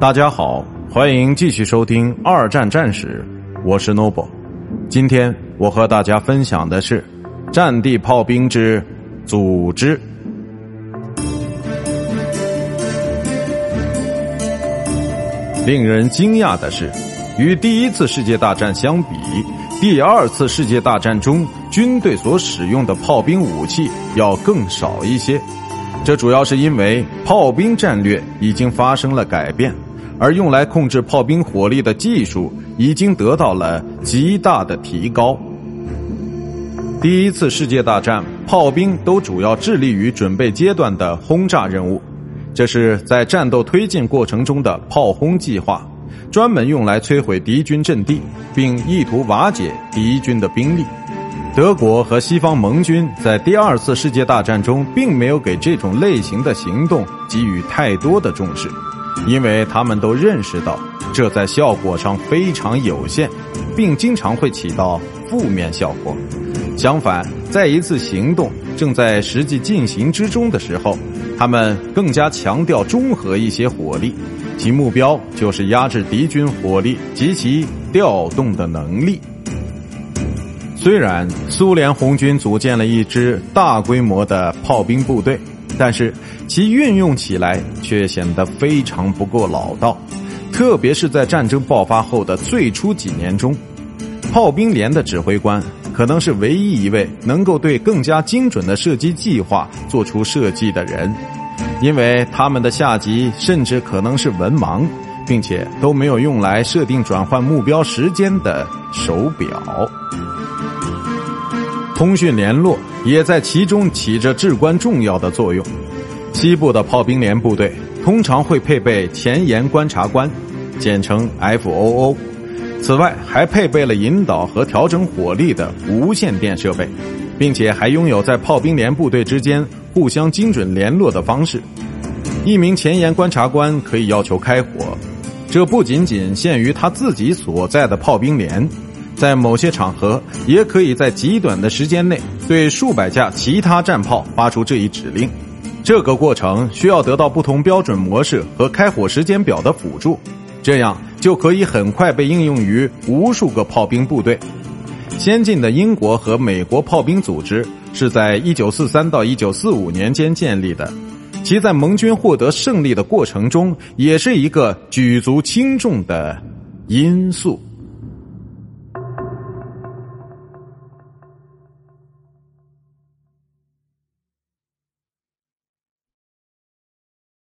大家好，欢迎继续收听二战战史，我是 Noble。今天我和大家分享的是战地炮兵之组织。令人惊讶的是，与第一次世界大战相比，第二次世界大战中军队所使用的炮兵武器要更少一些。这主要是因为炮兵战略已经发生了改变，而用来控制炮兵火力的技术已经得到了极大的提高。第一次世界大战，炮兵都主要致力于准备阶段的轰炸任务，这是在战斗推进过程中的炮轰计划，专门用来摧毁敌军阵地，并意图瓦解敌军的兵力。德国和西方盟军在第二次世界大战中并没有给这种类型的行动给予太多的重视，因为他们都认识到这在效果上非常有限，并经常会起到负面效果。相反，在一次行动正在实际进行之中的时候，他们更加强调综合一些火力，其目标就是压制敌军火力及其调动的能力。虽然苏联红军组建了一支大规模的炮兵部队，但是其运用起来却显得非常不够老道，特别是在战争爆发后的最初几年中，炮兵连的指挥官可能是唯一一位能够对更加精准的射击计划做出设计的人，因为他们的下级甚至可能是文盲，并且都没有用来设定转换目标时间的手表。通讯联络也在其中起着至关重要的作用。西部的炮兵连部队通常会配备前沿观察官，简称 FOO。此外，还配备了引导和调整火力的无线电设备，并且还拥有在炮兵连部队之间互相精准联络的方式。一名前沿观察官可以要求开火，这不仅仅限于他自己所在的炮兵连。在某些场合，也可以在极短的时间内对数百架其他战炮发出这一指令。这个过程需要得到不同标准模式和开火时间表的辅助，这样就可以很快被应用于无数个炮兵部队。先进的英国和美国炮兵组织是在一九四三到一九四五年间建立的，其在盟军获得胜利的过程中也是一个举足轻重的因素。